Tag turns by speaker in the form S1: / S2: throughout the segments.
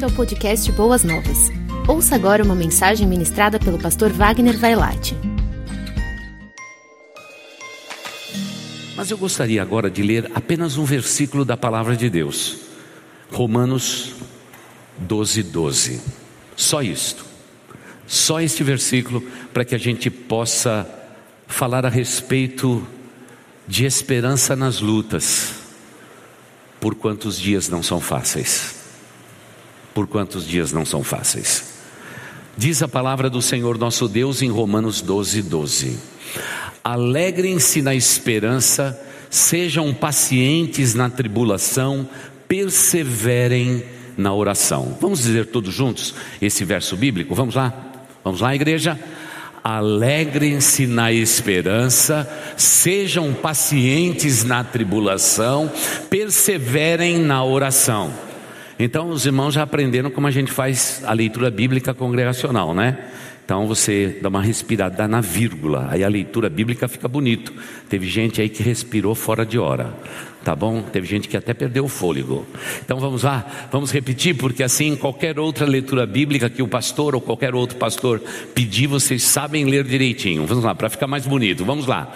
S1: bem-vindo ao podcast Boas Novas. Ouça agora uma mensagem ministrada pelo pastor Wagner Vailate.
S2: Mas eu gostaria agora de ler apenas um versículo da palavra de Deus. Romanos 12, 12. Só isto. Só este versículo para que a gente possa falar a respeito de esperança nas lutas. Por quantos dias não são fáceis? Por quantos dias não são fáceis. Diz a palavra do Senhor nosso Deus em Romanos 12, 12: Alegrem-se na esperança, sejam pacientes na tribulação, perseverem na oração. Vamos dizer todos juntos esse verso bíblico? Vamos lá? Vamos lá, igreja? Alegrem-se na esperança, sejam pacientes na tribulação, perseverem na oração. Então, os irmãos já aprenderam como a gente faz a leitura bíblica congregacional, né? Então você dá uma respirada na vírgula, aí a leitura bíblica fica bonito. Teve gente aí que respirou fora de hora, tá bom? Teve gente que até perdeu o fôlego. Então vamos lá, vamos repetir, porque assim qualquer outra leitura bíblica que o pastor ou qualquer outro pastor pedir, vocês sabem ler direitinho. Vamos lá, para ficar mais bonito. Vamos lá.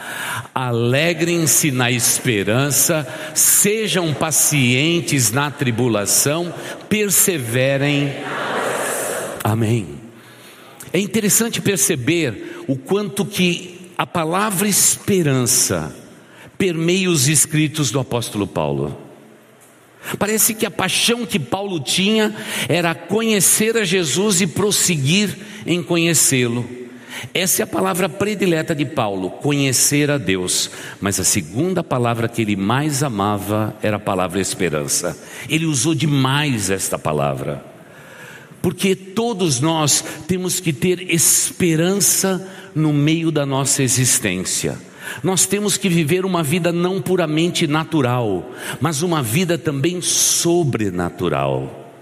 S2: Alegrem-se na esperança, sejam pacientes na tribulação, perseverem. Amém. É interessante perceber o quanto que a palavra esperança permeia os escritos do apóstolo Paulo. Parece que a paixão que Paulo tinha era conhecer a Jesus e prosseguir em conhecê-lo. Essa é a palavra predileta de Paulo, conhecer a Deus. Mas a segunda palavra que ele mais amava era a palavra esperança. Ele usou demais esta palavra porque todos nós temos que ter esperança no meio da nossa existência. Nós temos que viver uma vida não puramente natural, mas uma vida também sobrenatural.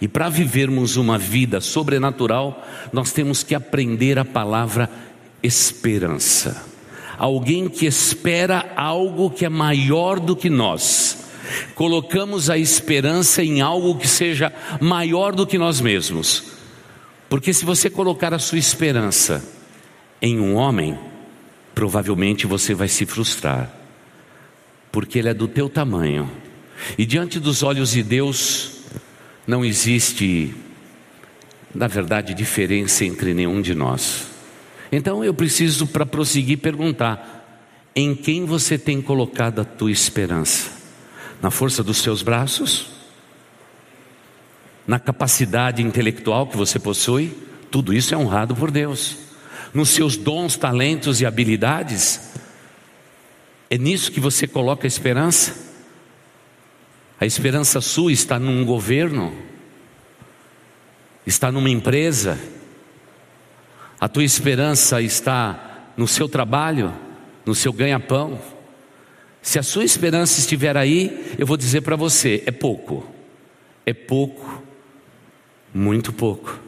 S2: E para vivermos uma vida sobrenatural, nós temos que aprender a palavra esperança. Alguém que espera algo que é maior do que nós colocamos a esperança em algo que seja maior do que nós mesmos. Porque se você colocar a sua esperança em um homem, provavelmente você vai se frustrar, porque ele é do teu tamanho. E diante dos olhos de Deus não existe, na verdade, diferença entre nenhum de nós. Então eu preciso, para prosseguir, perguntar: em quem você tem colocado a tua esperança? Na força dos seus braços, na capacidade intelectual que você possui, tudo isso é honrado por Deus. Nos seus dons, talentos e habilidades, é nisso que você coloca a esperança. A esperança sua está num governo, está numa empresa, a tua esperança está no seu trabalho, no seu ganha-pão. Se a sua esperança estiver aí, eu vou dizer para você: é pouco, é pouco, muito pouco.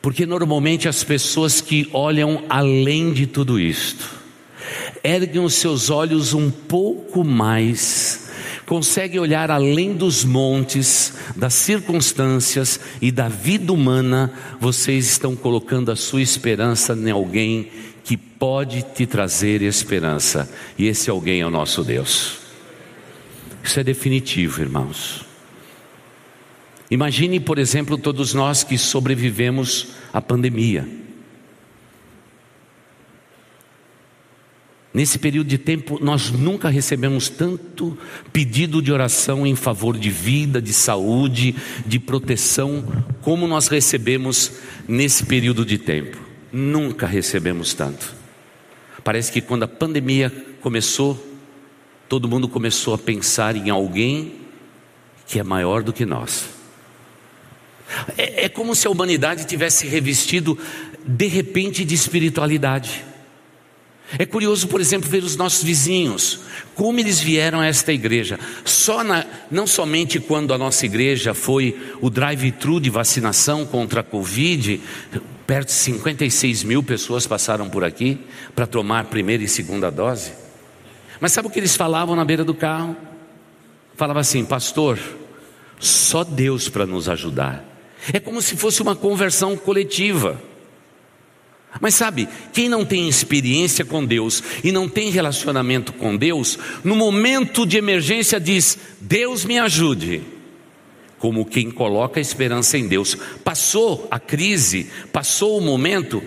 S2: Porque normalmente as pessoas que olham além de tudo isto, erguem os seus olhos um pouco mais, conseguem olhar além dos montes, das circunstâncias e da vida humana, vocês estão colocando a sua esperança em alguém que pode te trazer esperança, e esse alguém é o nosso Deus. Isso é definitivo, irmãos. Imagine, por exemplo, todos nós que sobrevivemos à pandemia. Nesse período de tempo, nós nunca recebemos tanto pedido de oração em favor de vida, de saúde, de proteção, como nós recebemos nesse período de tempo. Nunca recebemos tanto. Parece que quando a pandemia começou, todo mundo começou a pensar em alguém que é maior do que nós. É, é como se a humanidade tivesse revestido de repente de espiritualidade. É curioso, por exemplo, ver os nossos vizinhos, como eles vieram a esta igreja. Só na, não somente quando a nossa igreja foi o drive-thru de vacinação contra a Covid, Perto de 56 mil pessoas passaram por aqui para tomar primeira e segunda dose. Mas sabe o que eles falavam na beira do carro? Falava assim, pastor, Só Deus para nos ajudar. É como se fosse uma conversão coletiva. Mas sabe, quem não tem experiência com Deus e não tem relacionamento com Deus, no momento de emergência diz: Deus me ajude. Como quem coloca a esperança em Deus. Passou a crise, passou o momento,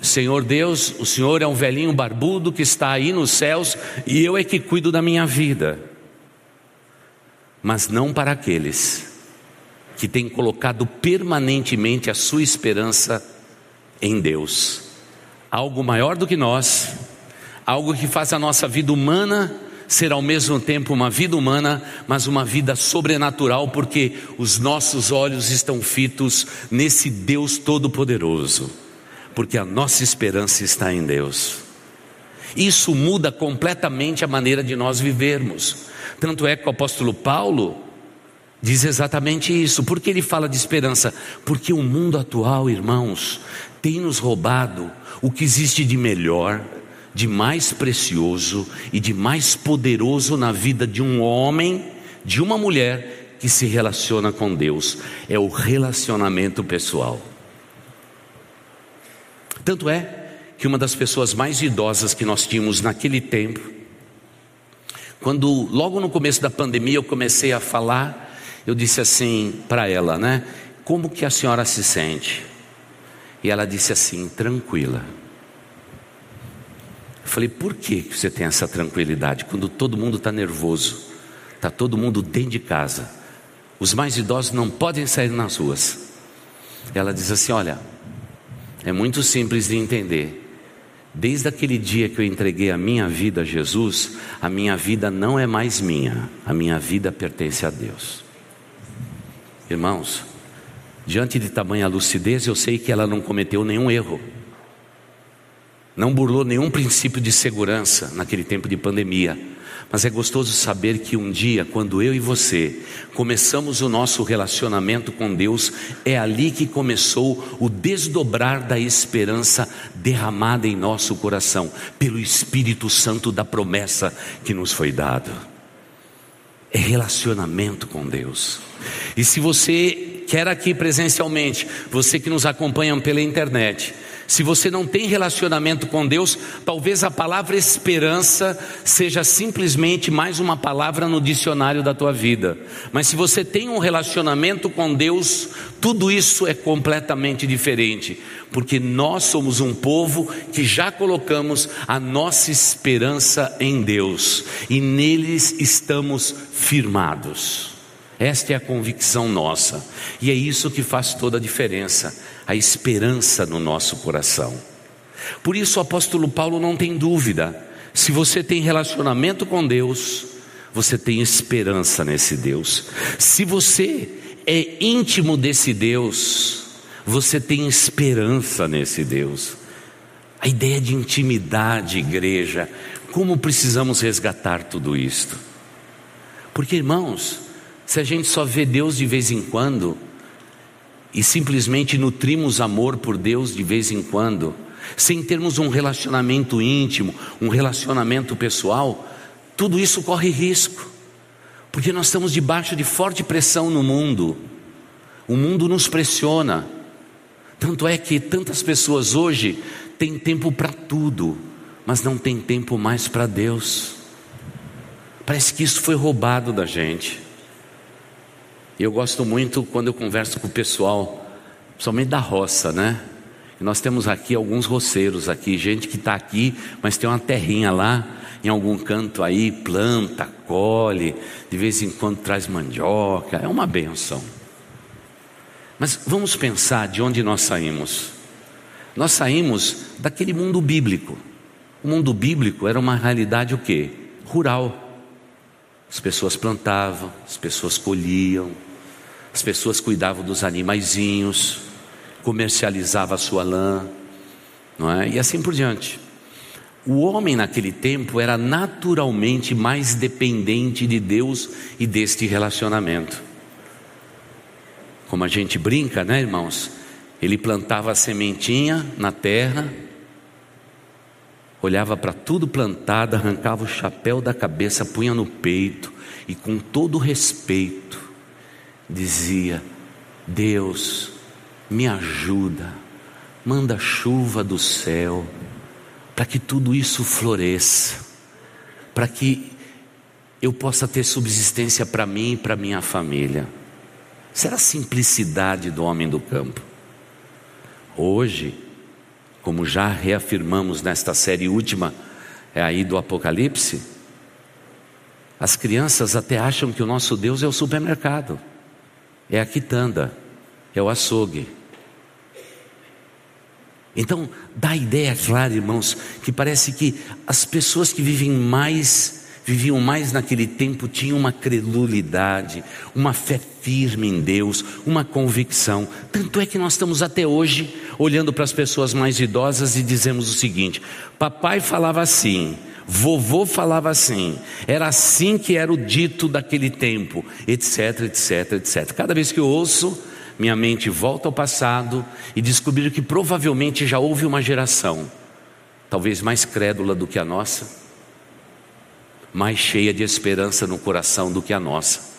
S2: Senhor Deus, o Senhor é um velhinho barbudo que está aí nos céus e eu é que cuido da minha vida. Mas não para aqueles que têm colocado permanentemente a sua esperança em Deus. Algo maior do que nós, algo que faz a nossa vida humana ser ao mesmo tempo uma vida humana, mas uma vida sobrenatural, porque os nossos olhos estão fitos nesse Deus Todo-Poderoso, porque a nossa esperança está em Deus. Isso muda completamente a maneira de nós vivermos. Tanto é que o apóstolo Paulo diz exatamente isso. Por que ele fala de esperança? Porque o mundo atual, irmãos, tem nos roubado o que existe de melhor, de mais precioso e de mais poderoso na vida de um homem, de uma mulher que se relaciona com Deus, é o relacionamento pessoal. Tanto é que uma das pessoas mais idosas que nós tínhamos naquele tempo, quando logo no começo da pandemia eu comecei a falar, eu disse assim para ela, né? Como que a senhora se sente? E ela disse assim, tranquila. Eu falei, por que você tem essa tranquilidade quando todo mundo está nervoso? Está todo mundo dentro de casa. Os mais idosos não podem sair nas ruas. Ela diz assim: Olha, é muito simples de entender. Desde aquele dia que eu entreguei a minha vida a Jesus, a minha vida não é mais minha, a minha vida pertence a Deus. Irmãos, diante de tamanha lucidez, eu sei que ela não cometeu nenhum erro não burlou nenhum princípio de segurança naquele tempo de pandemia. Mas é gostoso saber que um dia, quando eu e você começamos o nosso relacionamento com Deus, é ali que começou o desdobrar da esperança derramada em nosso coração, pelo Espírito Santo da promessa que nos foi dado. É relacionamento com Deus. E se você quer aqui presencialmente, você que nos acompanha pela internet, se você não tem relacionamento com Deus, talvez a palavra esperança seja simplesmente mais uma palavra no dicionário da tua vida. Mas se você tem um relacionamento com Deus, tudo isso é completamente diferente, porque nós somos um povo que já colocamos a nossa esperança em Deus e neles estamos firmados. Esta é a convicção nossa, e é isso que faz toda a diferença, a esperança no nosso coração. Por isso o apóstolo Paulo não tem dúvida, se você tem relacionamento com Deus, você tem esperança nesse Deus. Se você é íntimo desse Deus, você tem esperança nesse Deus. A ideia de intimidade, igreja, como precisamos resgatar tudo isto? Porque, irmãos, se a gente só vê Deus de vez em quando e simplesmente nutrimos amor por Deus de vez em quando, sem termos um relacionamento íntimo, um relacionamento pessoal, tudo isso corre risco, porque nós estamos debaixo de forte pressão no mundo, o mundo nos pressiona, tanto é que tantas pessoas hoje têm tempo para tudo, mas não tem tempo mais para Deus. Parece que isso foi roubado da gente. Eu gosto muito quando eu converso com o pessoal, principalmente da roça, né? Nós temos aqui alguns roceiros aqui, gente que está aqui, mas tem uma terrinha lá, em algum canto aí, planta, colhe, de vez em quando traz mandioca, é uma benção. Mas vamos pensar de onde nós saímos. Nós saímos daquele mundo bíblico. O mundo bíblico era uma realidade o quê? Rural. As pessoas plantavam, as pessoas colhiam, as pessoas cuidavam dos animaizinhos, comercializava a sua lã, não é? E assim por diante. O homem naquele tempo era naturalmente mais dependente de Deus e deste relacionamento. Como a gente brinca, né, irmãos? Ele plantava a sementinha na terra, olhava para tudo plantado, arrancava o chapéu da cabeça, punha no peito e com todo respeito dizia: Deus, me ajuda, manda chuva do céu, para que tudo isso floresça, para que eu possa ter subsistência para mim e para minha família. Será a simplicidade do homem do campo. Hoje, como já reafirmamos nesta série última, é aí do Apocalipse, as crianças até acham que o nosso Deus é o supermercado, é a quitanda, é o açougue. Então, dá a ideia clara, irmãos, que parece que as pessoas que vivem mais viviam mais naquele tempo tinham uma credulidade, uma fé firme em Deus, uma convicção. Tanto é que nós estamos até hoje olhando para as pessoas mais idosas e dizemos o seguinte: papai falava assim, vovô falava assim, era assim que era o dito daquele tempo, etc, etc, etc. Cada vez que eu ouço, minha mente volta ao passado e descobrir que provavelmente já houve uma geração, talvez mais crédula do que a nossa mais cheia de esperança no coração do que a nossa.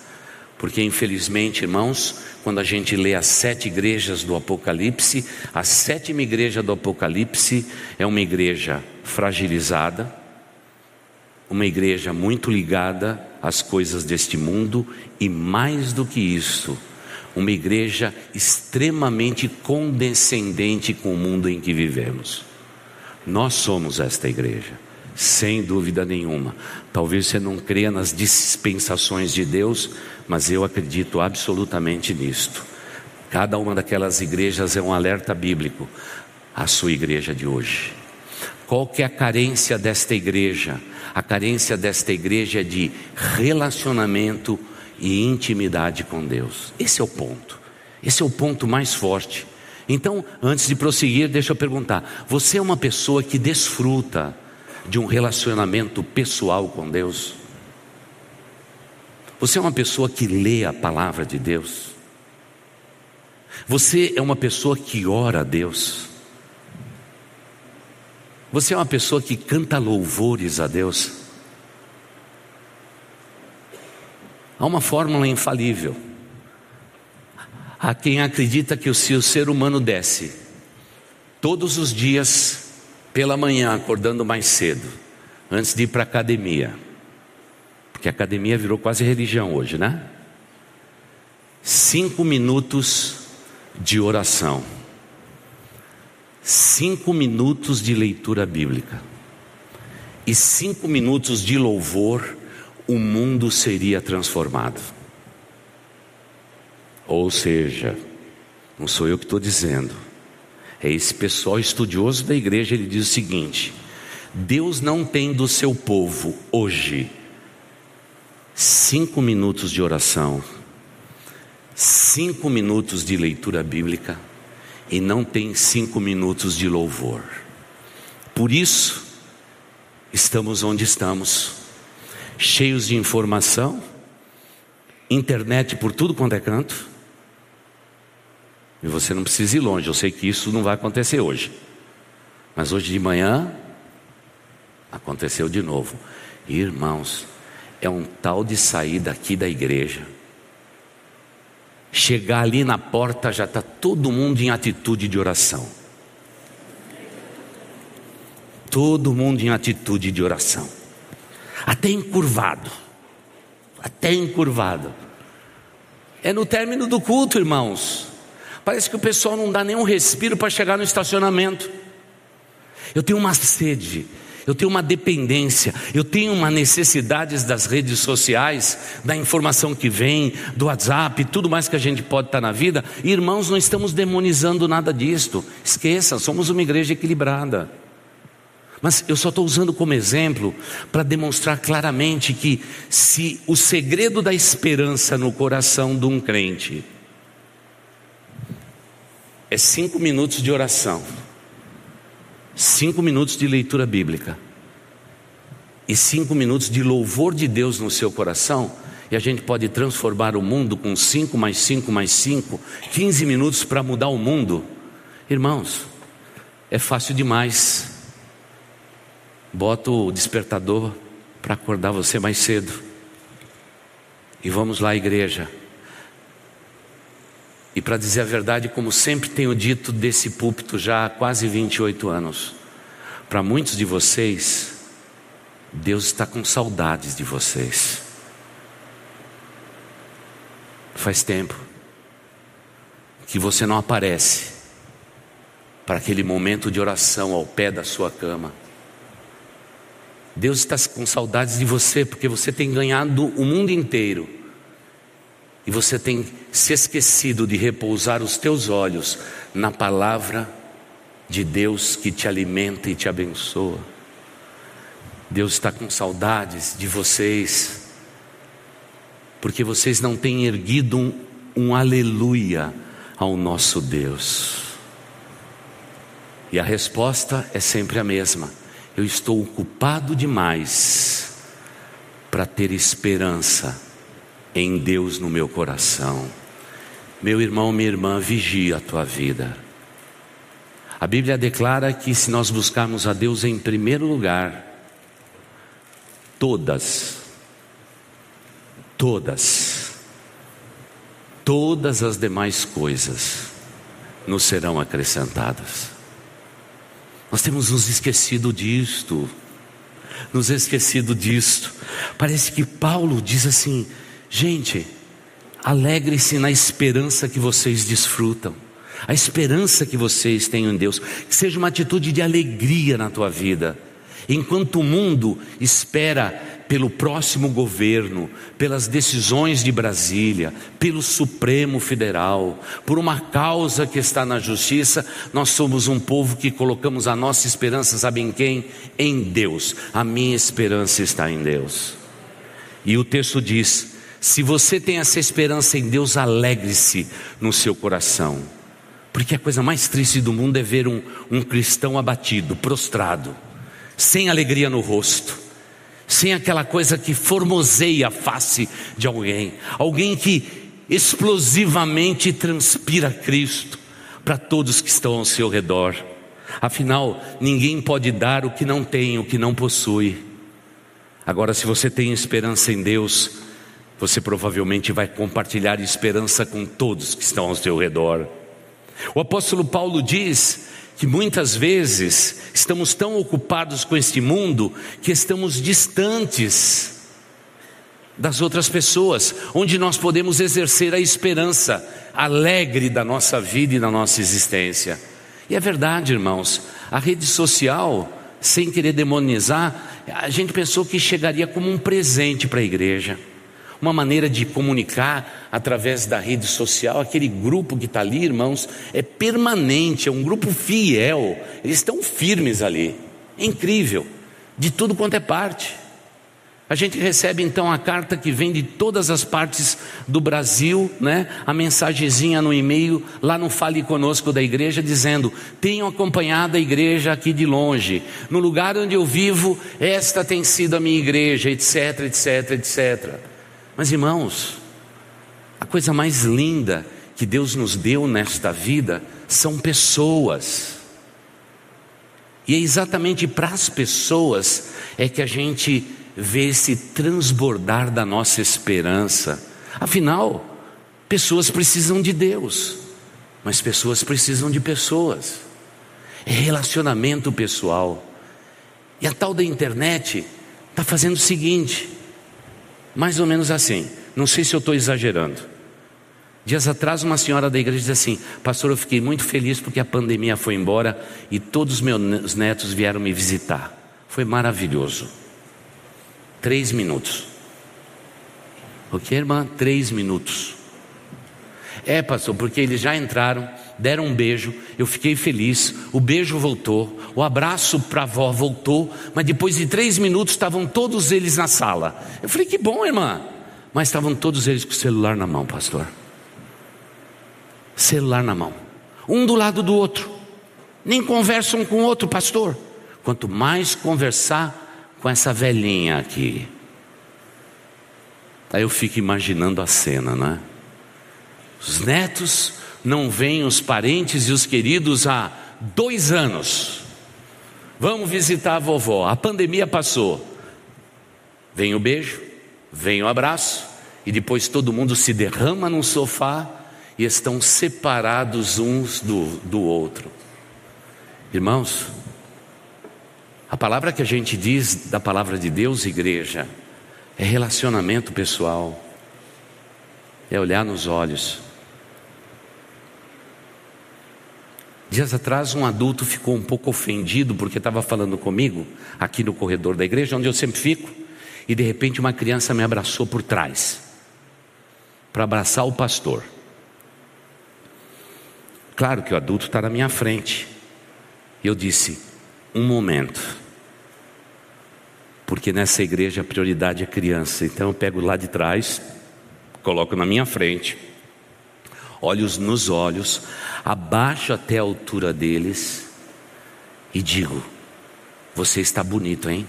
S2: Porque, infelizmente, irmãos, quando a gente lê as sete igrejas do Apocalipse, a sétima igreja do Apocalipse é uma igreja fragilizada, uma igreja muito ligada às coisas deste mundo e, mais do que isso, uma igreja extremamente condescendente com o mundo em que vivemos. Nós somos esta igreja. Sem dúvida nenhuma. Talvez você não creia nas dispensações de Deus, mas eu acredito absolutamente nisto. Cada uma daquelas igrejas é um alerta bíblico à sua igreja de hoje. Qual que é a carência desta igreja? A carência desta igreja é de relacionamento e intimidade com Deus. Esse é o ponto. Esse é o ponto mais forte. Então, antes de prosseguir, deixa eu perguntar: você é uma pessoa que desfruta de um relacionamento pessoal com Deus? Você é uma pessoa que lê a palavra de Deus? Você é uma pessoa que ora a Deus? Você é uma pessoa que canta louvores a Deus? Há uma fórmula infalível. Há quem acredita que se o ser humano desce todos os dias pela manhã, acordando mais cedo, antes de ir para a academia, porque a academia virou quase religião hoje, né? Cinco minutos de oração, cinco minutos de leitura bíblica e cinco minutos de louvor, o mundo seria transformado. Ou seja, não sou eu que estou dizendo, é esse pessoal estudioso da igreja, ele diz o seguinte: Deus não tem do seu povo hoje cinco minutos de oração, cinco minutos de leitura bíblica e não tem cinco minutos de louvor. Por isso, estamos onde estamos, cheios de informação, internet por tudo quanto é canto e você não precisa ir longe, eu sei que isso não vai acontecer hoje. Mas hoje de manhã aconteceu de novo. Irmãos, é um tal de sair daqui da igreja. Chegar ali na porta já está todo mundo em atitude de oração. Todo mundo em atitude de oração. Até encurvado. Até encurvado. É no término do culto, irmãos. Parece que o pessoal não dá nenhum respiro para chegar no estacionamento. Eu tenho uma sede, eu tenho uma dependência, eu tenho uma necessidade das redes sociais, da informação que vem, do WhatsApp, tudo mais que a gente pode estar na vida. Irmãos, não estamos demonizando nada disto. Esqueça, somos uma igreja equilibrada. Mas eu só estou usando como exemplo para demonstrar claramente que se o segredo da esperança no coração de um crente é cinco minutos de oração, cinco minutos de leitura bíblica e cinco minutos de louvor de Deus no seu coração. E a gente pode transformar o mundo com cinco mais cinco mais cinco, quinze minutos para mudar o mundo. Irmãos, é fácil demais. Bota o despertador para acordar você mais cedo. E vamos lá, igreja. E para dizer a verdade, como sempre tenho dito desse púlpito já há quase 28 anos, para muitos de vocês, Deus está com saudades de vocês. Faz tempo que você não aparece para aquele momento de oração ao pé da sua cama. Deus está com saudades de você porque você tem ganhado o mundo inteiro e você tem se esquecido de repousar os teus olhos na palavra de Deus que te alimenta e te abençoa. Deus está com saudades de vocês, porque vocês não têm erguido um, um aleluia ao nosso Deus. E a resposta é sempre a mesma: eu estou ocupado demais para ter esperança em Deus no meu coração. Meu irmão, minha irmã, vigia a tua vida. A Bíblia declara que se nós buscarmos a Deus em primeiro lugar, todas, todas, todas as demais coisas nos serão acrescentadas. Nós temos nos esquecido disto, nos esquecido disto. Parece que Paulo diz assim: Gente, alegre-se na esperança que vocês desfrutam, a esperança que vocês têm em Deus, que seja uma atitude de alegria na tua vida. Enquanto o mundo espera pelo próximo governo, pelas decisões de Brasília, pelo Supremo Federal, por uma causa que está na justiça, nós somos um povo que colocamos a nossa esperança, sabe em quem? Em Deus. A minha esperança está em Deus. E o texto diz: se você tem essa esperança em Deus, alegre-se no seu coração. Porque a coisa mais triste do mundo é ver um, um cristão abatido, prostrado, sem alegria no rosto, sem aquela coisa que formoseia a face de alguém, alguém que explosivamente transpira Cristo para todos que estão ao seu redor. Afinal, ninguém pode dar o que não tem, o que não possui. Agora, se você tem esperança em Deus, você provavelmente vai compartilhar esperança com todos que estão ao seu redor. O apóstolo Paulo diz que muitas vezes estamos tão ocupados com este mundo que estamos distantes das outras pessoas, onde nós podemos exercer a esperança alegre da nossa vida e da nossa existência. E é verdade, irmãos, a rede social, sem querer demonizar, a gente pensou que chegaria como um presente para a igreja uma maneira de comunicar através da rede social. Aquele grupo que está ali, irmãos, é permanente, é um grupo fiel, eles estão firmes ali. É incrível, de tudo quanto é parte. A gente recebe então a carta que vem de todas as partes do Brasil, né? A mensagenzinha no e-mail lá no Fale Conosco da igreja dizendo: "Tenho acompanhado a igreja aqui de longe. No lugar onde eu vivo, esta tem sido a minha igreja, etc, etc, etc." Mas irmãos, a coisa mais linda que Deus nos deu nesta vida são pessoas. E é exatamente para as pessoas é que a gente vê esse transbordar da nossa esperança. Afinal, pessoas precisam de Deus, mas pessoas precisam de pessoas. É relacionamento pessoal. E a tal da internet está fazendo o seguinte: mais ou menos assim. Não sei se eu estou exagerando. Dias atrás, uma senhora da igreja disse assim: Pastor, eu fiquei muito feliz porque a pandemia foi embora e todos os meus netos vieram me visitar. Foi maravilhoso. Três minutos. O que, irmã? Três minutos. É, pastor, porque eles já entraram, deram um beijo, eu fiquei feliz, o beijo voltou, o abraço para a avó voltou, mas depois de três minutos estavam todos eles na sala. Eu falei, que bom, irmã. Mas estavam todos eles com o celular na mão, pastor. Celular na mão. Um do lado do outro. Nem conversam com o outro, pastor. Quanto mais conversar com essa velhinha aqui. Aí eu fico imaginando a cena, não é? Os netos não veem os parentes e os queridos há dois anos. Vamos visitar a vovó. A pandemia passou. Vem o beijo, vem o abraço, e depois todo mundo se derrama num sofá e estão separados uns do, do outro. Irmãos, a palavra que a gente diz da palavra de Deus, igreja, é relacionamento pessoal, é olhar nos olhos. Dias atrás, um adulto ficou um pouco ofendido porque estava falando comigo aqui no corredor da igreja, onde eu sempre fico, e de repente uma criança me abraçou por trás para abraçar o pastor. Claro que o adulto está na minha frente. Eu disse: um momento. Porque nessa igreja a prioridade é criança. Então eu pego lá de trás, coloco na minha frente, olhos nos olhos, abaixo até a altura deles e digo: Você está bonito, hein?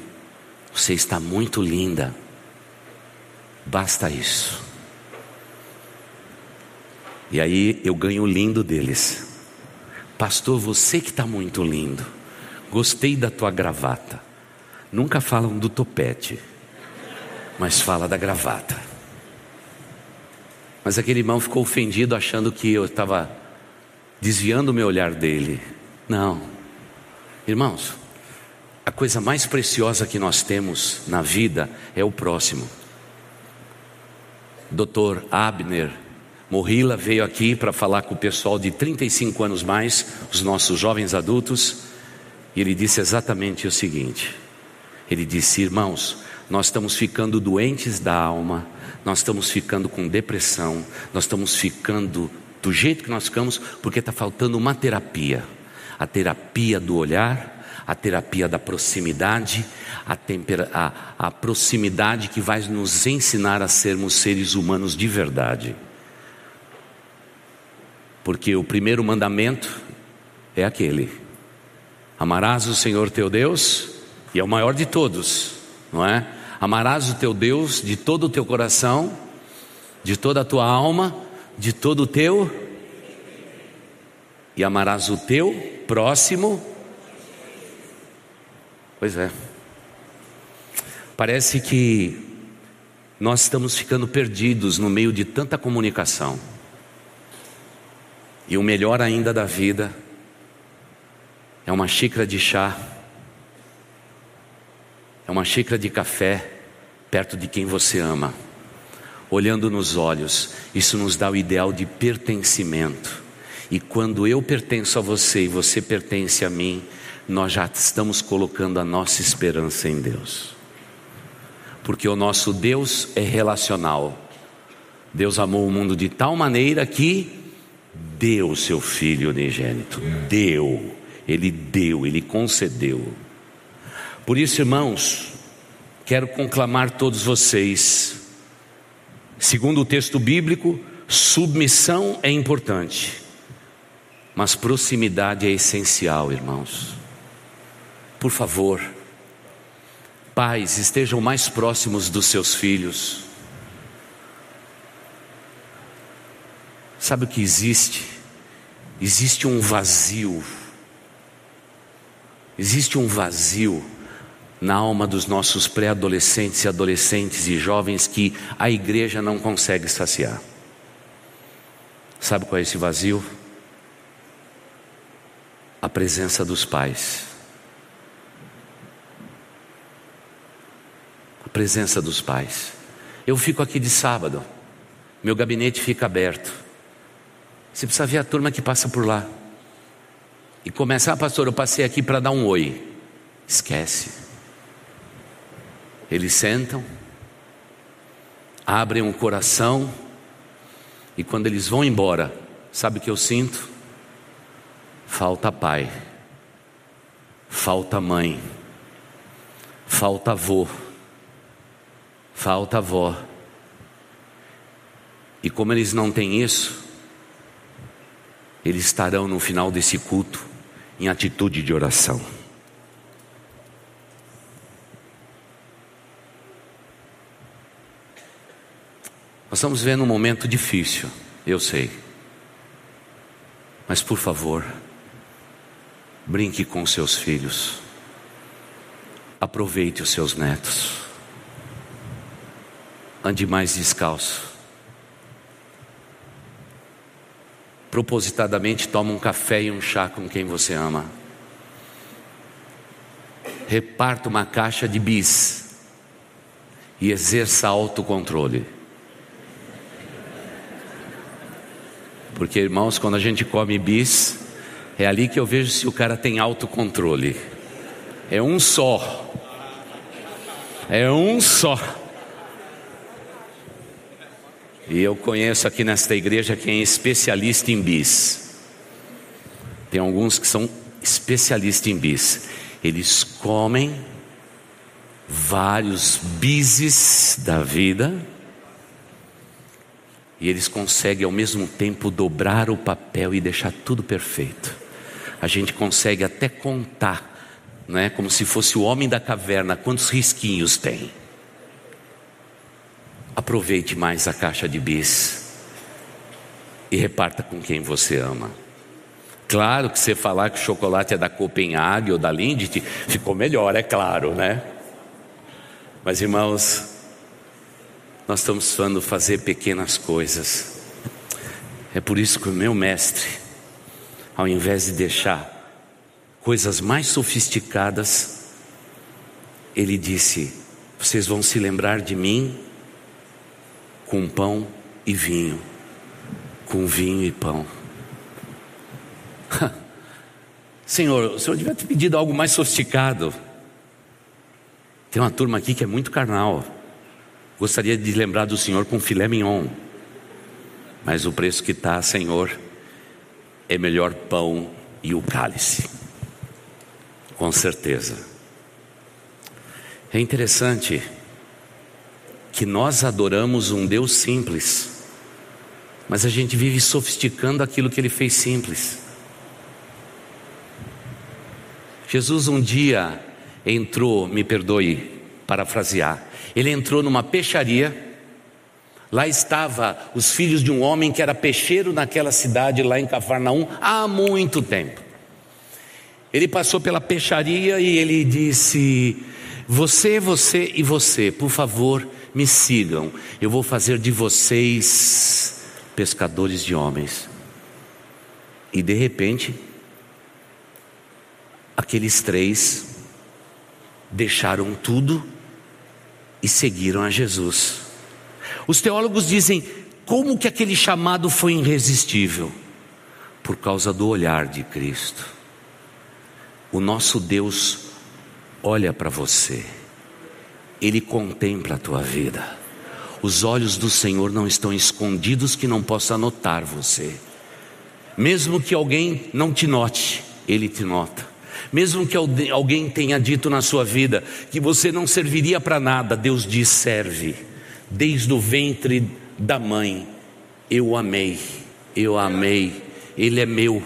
S2: Você está muito linda. Basta isso. E aí eu ganho o lindo deles. Pastor, você que está muito lindo. Gostei da tua gravata. Nunca falam do topete, mas fala da gravata. Mas aquele irmão ficou ofendido achando que eu estava desviando o meu olhar dele. Não. Irmãos, a coisa mais preciosa que nós temos na vida é o próximo. Doutor Abner Morrila veio aqui para falar com o pessoal de 35 anos mais, os nossos jovens adultos, e ele disse exatamente o seguinte: ele disse, irmãos, nós estamos ficando doentes da alma, nós estamos ficando com depressão, nós estamos ficando do jeito que nós ficamos, porque está faltando uma terapia. A terapia do olhar, a terapia da proximidade, a, tempera, a, a proximidade que vai nos ensinar a sermos seres humanos de verdade. Porque o primeiro mandamento é aquele: amarás o Senhor teu Deus, e é o maior de todos, não é? Amarás o teu Deus de todo o teu coração, de toda a tua alma, de todo o teu, e amarás o teu próximo. Pois é. Parece que nós estamos ficando perdidos no meio de tanta comunicação. E o melhor ainda da vida é uma xícara de chá, é uma xícara de café perto de quem você ama, olhando nos olhos, isso nos dá o ideal de pertencimento. E quando eu pertenço a você e você pertence a mim, nós já estamos colocando a nossa esperança em Deus. Porque o nosso Deus é relacional. Deus amou o mundo de tal maneira que deu o seu filho unigênito. Deu. Ele deu, ele concedeu. Por isso, irmãos, quero conclamar todos vocês. Segundo o texto bíblico, submissão é importante, mas proximidade é essencial, irmãos. Por favor, pais, estejam mais próximos dos seus filhos. Sabe o que existe? Existe um vazio. Existe um vazio na alma dos nossos pré-adolescentes e adolescentes e jovens que a igreja não consegue saciar. Sabe qual é esse vazio? A presença dos pais. A presença dos pais. Eu fico aqui de sábado, meu gabinete fica aberto. Você precisa ver a turma que passa por lá. E começar, ah, pastor, eu passei aqui para dar um oi. Esquece. Eles sentam, abrem o coração, e quando eles vão embora, sabe o que eu sinto? Falta pai, falta mãe, falta avô, falta avó. E como eles não têm isso, eles estarão no final desse culto em atitude de oração. Nós estamos vendo um momento difícil, eu sei. Mas por favor, brinque com seus filhos. Aproveite os seus netos. Ande mais descalço. propositadamente toma um café e um chá com quem você ama. Reparta uma caixa de bis e exerça autocontrole. Porque, irmãos, quando a gente come bis, é ali que eu vejo se o cara tem autocontrole. É um só. É um só. E eu conheço aqui nesta igreja quem é especialista em bis. Tem alguns que são especialistas em bis. Eles comem vários bises da vida e eles conseguem ao mesmo tempo dobrar o papel e deixar tudo perfeito. A gente consegue até contar, não é? Como se fosse o homem da caverna, quantos risquinhos tem. Aproveite mais a caixa de bis e reparta com quem você ama. Claro que você falar que o chocolate é da Copenhague ou da Lindt, ficou melhor, é claro, né? Mas irmãos, nós estamos falando fazer pequenas coisas. É por isso que o meu mestre, ao invés de deixar coisas mais sofisticadas, ele disse: Vocês vão se lembrar de mim com pão e vinho, com vinho e pão. Senhor, o Senhor devia ter pedido algo mais sofisticado. Tem uma turma aqui que é muito carnal. Gostaria de lembrar do Senhor com filé mignon. Mas o preço que está, Senhor, é melhor pão e o cálice. Com certeza. É interessante que nós adoramos um Deus simples, mas a gente vive sofisticando aquilo que ele fez simples. Jesus um dia entrou, me perdoe parafrasear, ele entrou numa peixaria, lá estava os filhos de um homem que era peixeiro naquela cidade, lá em Cafarnaum, há muito tempo. Ele passou pela peixaria e ele disse: Você, você e você, por favor, me sigam, eu vou fazer de vocês pescadores de homens. E de repente, aqueles três deixaram tudo e seguiram a Jesus. Os teólogos dizem: como que aquele chamado foi irresistível? Por causa do olhar de Cristo. O nosso Deus olha para você. Ele contempla a tua vida. Os olhos do Senhor não estão escondidos que não possa notar você. Mesmo que alguém não te note, Ele te nota. Mesmo que alguém tenha dito na sua vida que você não serviria para nada, Deus diz: serve. Desde o ventre da mãe, eu amei, eu amei, Ele é meu,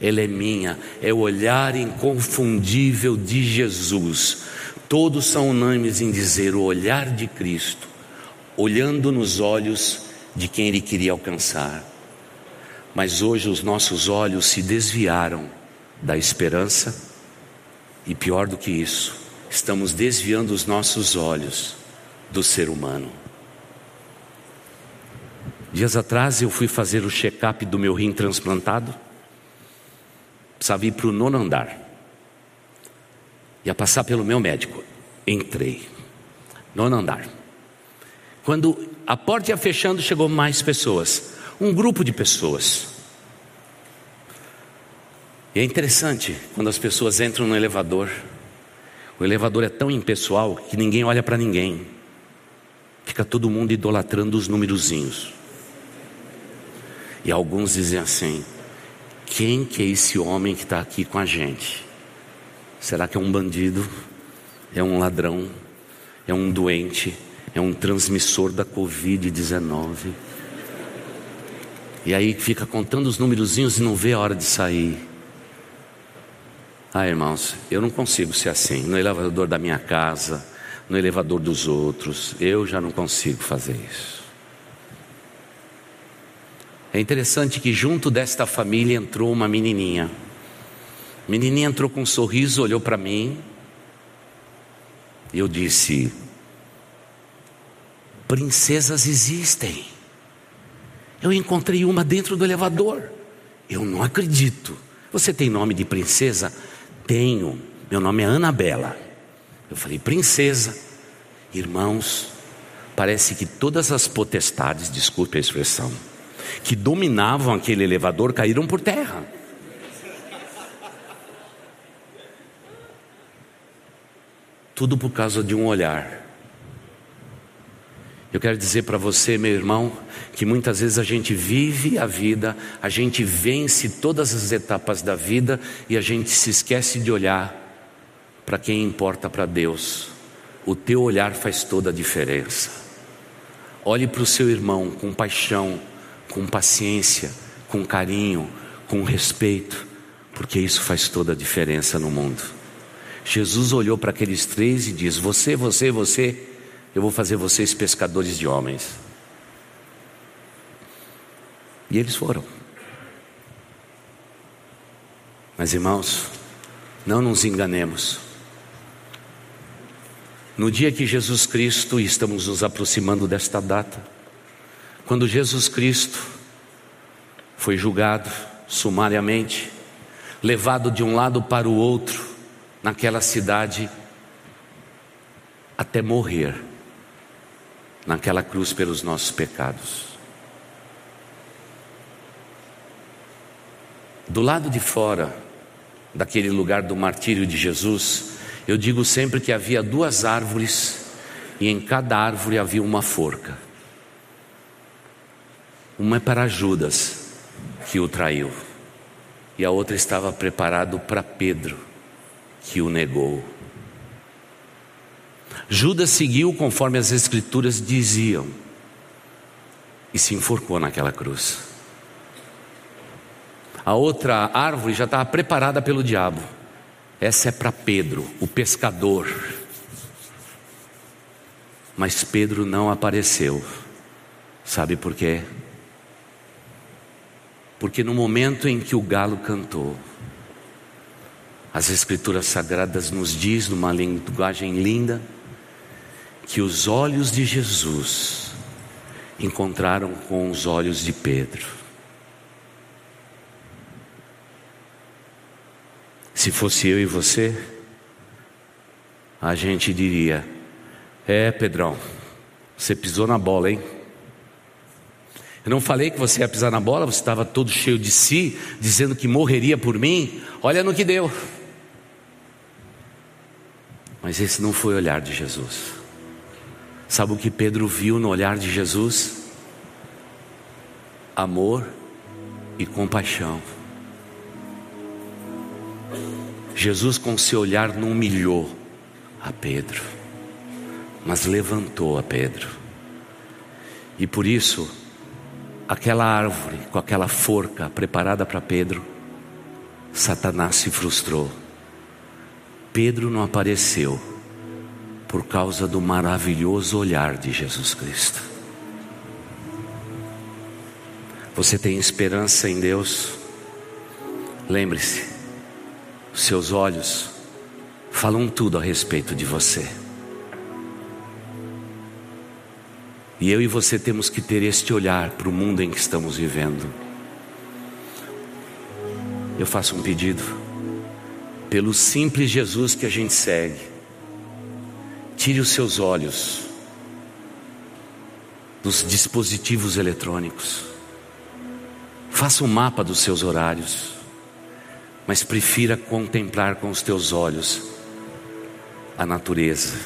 S2: Ele é minha. É o olhar inconfundível de Jesus Todos são unânimes em dizer o olhar de Cristo, olhando nos olhos de quem ele queria alcançar. Mas hoje os nossos olhos se desviaram da esperança e pior do que isso, estamos desviando os nossos olhos do ser humano. Dias atrás eu fui fazer o check-up do meu rim transplantado, precisava ir para o nono andar ia passar pelo meu médico. Entrei. Nono andar. Quando a porta ia fechando, chegou mais pessoas. Um grupo de pessoas. E é interessante quando as pessoas entram no elevador. O elevador é tão impessoal que ninguém olha para ninguém. Fica todo mundo idolatrando os númerozinhos. E alguns dizem assim: quem que é esse homem que está aqui com a gente? Será que é um bandido? É um ladrão? É um doente? É um transmissor da Covid-19? E aí fica contando os númerozinhos e não vê a hora de sair. Ah, irmãos, eu não consigo ser assim. No elevador da minha casa, no elevador dos outros, eu já não consigo fazer isso. É interessante que junto desta família entrou uma menininha. A menininha entrou com um sorriso, olhou para mim. E eu disse: Princesas existem. Eu encontrei uma dentro do elevador. Eu não acredito. Você tem nome de princesa? Tenho. Meu nome é Anabela. Eu falei, princesa. Irmãos, parece que todas as potestades, desculpe a expressão, que dominavam aquele elevador caíram por terra. Tudo por causa de um olhar. Eu quero dizer para você, meu irmão, que muitas vezes a gente vive a vida, a gente vence todas as etapas da vida e a gente se esquece de olhar para quem importa para Deus. O teu olhar faz toda a diferença. Olhe para o seu irmão com paixão, com paciência, com carinho, com respeito, porque isso faz toda a diferença no mundo. Jesus olhou para aqueles três e diz: Você, você, você, eu vou fazer vocês pescadores de homens. E eles foram. Mas irmãos, não nos enganemos. No dia que Jesus Cristo, e estamos nos aproximando desta data, quando Jesus Cristo foi julgado sumariamente, levado de um lado para o outro, naquela cidade até morrer naquela cruz pelos nossos pecados. Do lado de fora daquele lugar do martírio de Jesus, eu digo sempre que havia duas árvores e em cada árvore havia uma forca. Uma é para Judas, que o traiu, e a outra estava preparado para Pedro que o negou. Judas seguiu conforme as Escrituras diziam e se enforcou naquela cruz. A outra árvore já estava preparada pelo diabo. Essa é para Pedro, o pescador. Mas Pedro não apareceu. Sabe por quê? Porque no momento em que o galo cantou, as escrituras sagradas nos diz numa linguagem linda que os olhos de Jesus encontraram com os olhos de Pedro. Se fosse eu e você, a gente diria: É, Pedrão, você pisou na bola, hein? Eu não falei que você ia pisar na bola, você estava todo cheio de si, dizendo que morreria por mim. Olha no que deu. Mas esse não foi o olhar de Jesus. Sabe o que Pedro viu no olhar de Jesus? Amor e compaixão. Jesus, com seu olhar, não humilhou a Pedro, mas levantou a Pedro. E por isso, aquela árvore com aquela forca preparada para Pedro, Satanás se frustrou Pedro não apareceu por causa do maravilhoso olhar de Jesus Cristo. Você tem esperança em Deus? Lembre-se, seus olhos falam tudo a respeito de você. E eu e você temos que ter este olhar para o mundo em que estamos vivendo. Eu faço um pedido pelo simples Jesus que a gente segue. Tire os seus olhos dos dispositivos eletrônicos. Faça um mapa dos seus horários, mas prefira contemplar com os teus olhos a natureza,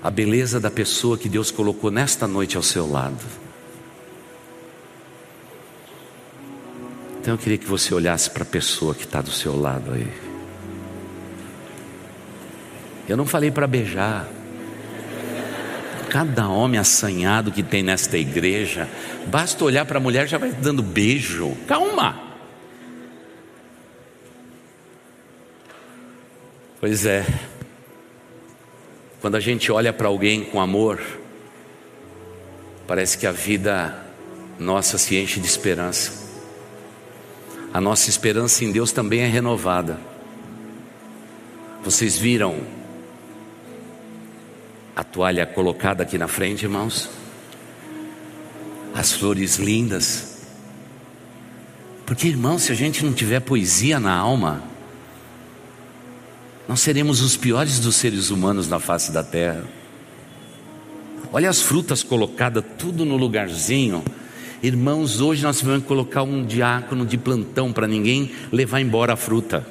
S2: a beleza da pessoa que Deus colocou nesta noite ao seu lado. Então eu queria que você olhasse para a pessoa que está do seu lado aí. Eu não falei para beijar. Cada homem assanhado que tem nesta igreja, basta olhar para a mulher já vai dando beijo. Calma. Pois é. Quando a gente olha para alguém com amor, parece que a vida nossa se enche de esperança a nossa esperança em Deus também é renovada. Vocês viram a toalha colocada aqui na frente, irmãos? As flores lindas. Porque, irmão, se a gente não tiver poesia na alma, nós seremos os piores dos seres humanos na face da terra. Olha as frutas colocadas tudo no lugarzinho. Irmãos, hoje nós vamos colocar um diácono de plantão para ninguém levar embora a fruta.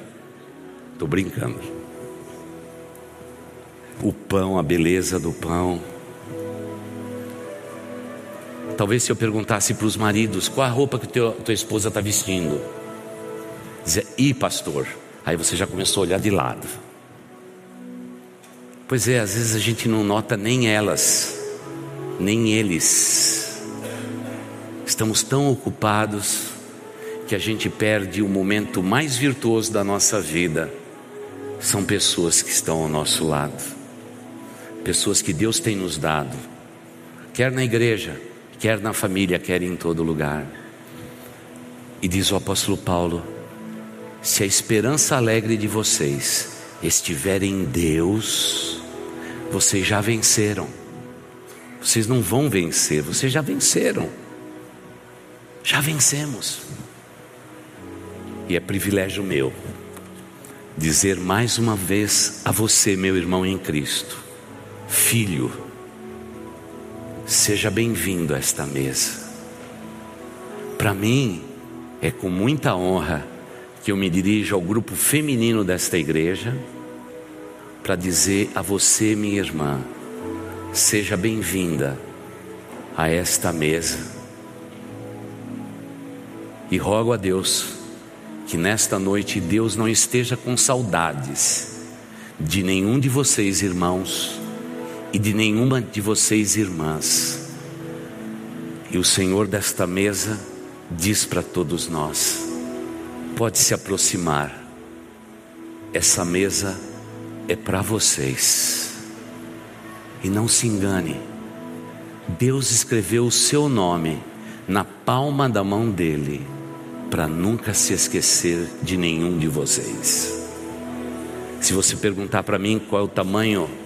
S2: Estou brincando. O pão, a beleza do pão. Talvez se eu perguntasse para os maridos qual a roupa que teu, tua esposa está vestindo, dizer, ih, pastor, aí você já começou a olhar de lado. Pois é, às vezes a gente não nota nem elas, nem eles. Estamos tão ocupados que a gente perde o momento mais virtuoso da nossa vida. São pessoas que estão ao nosso lado, pessoas que Deus tem nos dado, quer na igreja, quer na família, quer em todo lugar. E diz o apóstolo Paulo: se a esperança alegre de vocês estiver em Deus, vocês já venceram. Vocês não vão vencer, vocês já venceram. Já vencemos. E é privilégio meu dizer mais uma vez a você, meu irmão em Cristo, filho, seja bem-vindo a esta mesa. Para mim, é com muita honra que eu me dirijo ao grupo feminino desta igreja para dizer a você, minha irmã, seja bem-vinda a esta mesa. E rogo a Deus que nesta noite Deus não esteja com saudades de nenhum de vocês, irmãos, e de nenhuma de vocês, irmãs. E o Senhor desta mesa diz para todos nós: pode se aproximar, essa mesa é para vocês. E não se engane, Deus escreveu o seu nome na palma da mão dele, para nunca se esquecer de nenhum de vocês. Se você perguntar para mim qual é o tamanho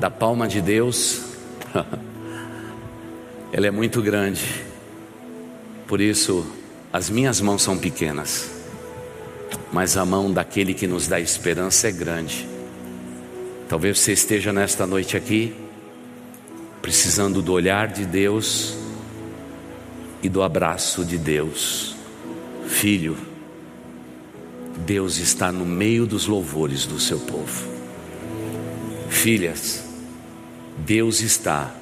S2: da palma de Deus, ela é muito grande, por isso as minhas mãos são pequenas mas a mão daquele que nos dá esperança é grande. Talvez você esteja nesta noite aqui, precisando do olhar de Deus e do abraço de Deus. Filho, Deus está no meio dos louvores do seu povo. Filhas, Deus está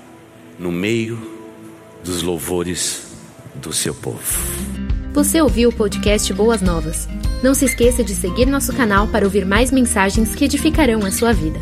S2: no meio dos louvores do seu povo.
S1: Você ouviu o podcast Boas Novas? Não se esqueça de seguir nosso canal para ouvir mais mensagens que edificarão a sua vida.